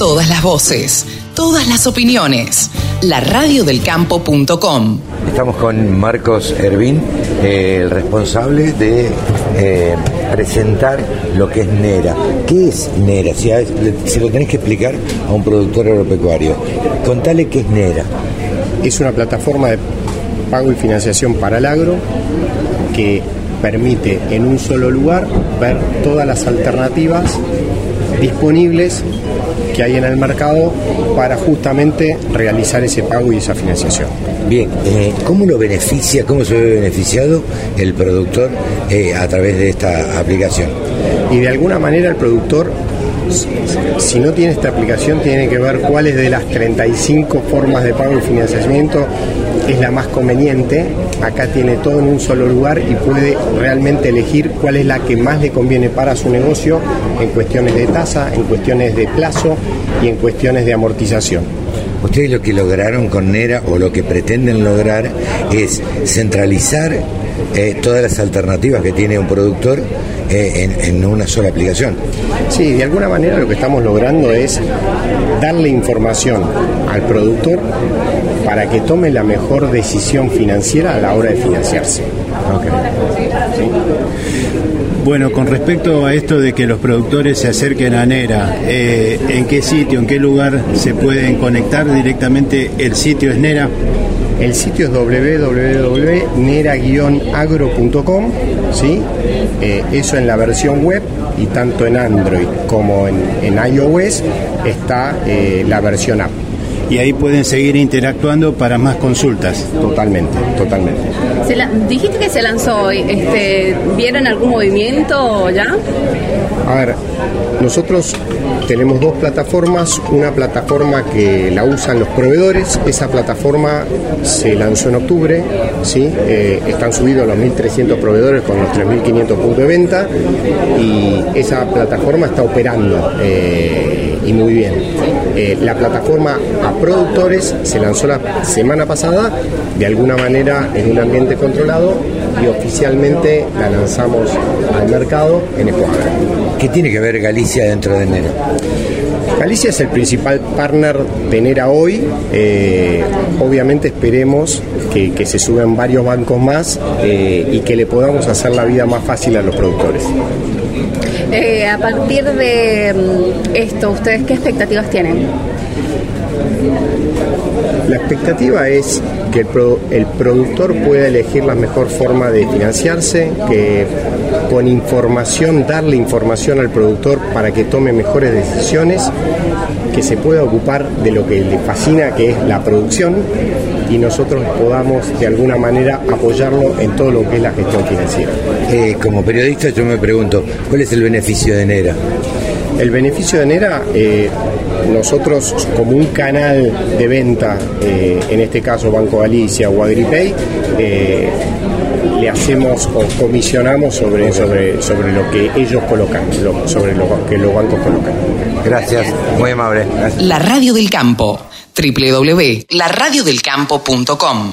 Todas las voces, todas las opiniones. La radiodelcampo.com. Estamos con Marcos Hervín, eh, el responsable de eh, presentar lo que es NERA. ¿Qué es NERA? Si, a- si lo tenés que explicar a un productor agropecuario, contale qué es NERA. Es una plataforma de pago y financiación para el agro que permite en un solo lugar ver todas las alternativas disponibles que hay en el mercado para justamente realizar ese pago y esa financiación. Bien, eh, ¿cómo lo beneficia, cómo se ve beneficiado el productor eh, a través de esta aplicación? Y de alguna manera el productor, si no tiene esta aplicación, tiene que ver cuáles de las 35 formas de pago y financiamiento es la más conveniente. Acá tiene todo en un solo lugar y puede realmente elegir cuál es la que más le conviene para su negocio en cuestiones de tasa, en cuestiones de plazo y en cuestiones de amortización. Ustedes lo que lograron con NERA o lo que pretenden lograr es centralizar eh, todas las alternativas que tiene un productor eh, en, en una sola aplicación. Sí, de alguna manera lo que estamos logrando es darle información al productor para que tome la mejor decisión financiera a la hora de financiarse. Bueno, con respecto a esto de que los productores se acerquen a NERA, eh, ¿en qué sitio, en qué lugar se pueden conectar directamente? ¿El sitio es NERA? El sitio es www.nera-agro.com, ¿sí? Eh, eso en la versión web y tanto en Android como en, en iOS está eh, la versión app. Y ahí pueden seguir interactuando para más consultas. Totalmente, totalmente. Se la- dijiste que se lanzó hoy. Este, ¿Vieron algún movimiento ya? A ver, nosotros tenemos dos plataformas, una plataforma que la usan los proveedores, esa plataforma se lanzó en octubre, ¿sí? Eh, están subidos los 1.300 proveedores con los 3.500 puntos de venta y esa plataforma está operando eh, y muy bien. Eh, la plataforma a productores se lanzó la semana pasada, de alguna manera en un ambiente controlado y oficialmente la lanzamos al mercado en Ecuador. ¿Qué tiene que ver Galicia dentro de NERA? Galicia es el principal partner de NERA hoy. Eh, obviamente esperemos que, que se suban varios bancos más eh, y que le podamos hacer la vida más fácil a los productores. Eh, a partir de mm, esto, ¿ustedes qué expectativas tienen? La expectativa es que el, pro- el productor pueda elegir la mejor forma de financiarse, que con información, darle información al productor para que tome mejores decisiones, que se pueda ocupar de lo que le fascina, que es la producción, y nosotros podamos de alguna manera apoyarlo en todo lo que es la gestión financiera. Eh, como periodista yo me pregunto, ¿cuál es el beneficio de NERA? El beneficio de NERA, eh, nosotros como un canal de venta, eh, en este caso Banco Galicia o Agripay, eh, le hacemos o comisionamos sobre, sobre, sobre lo que ellos colocan, lo- sobre lo que los bancos colocan. Gracias, muy amable. Gracias. La radio del campo. www.laradiodelcampo.com.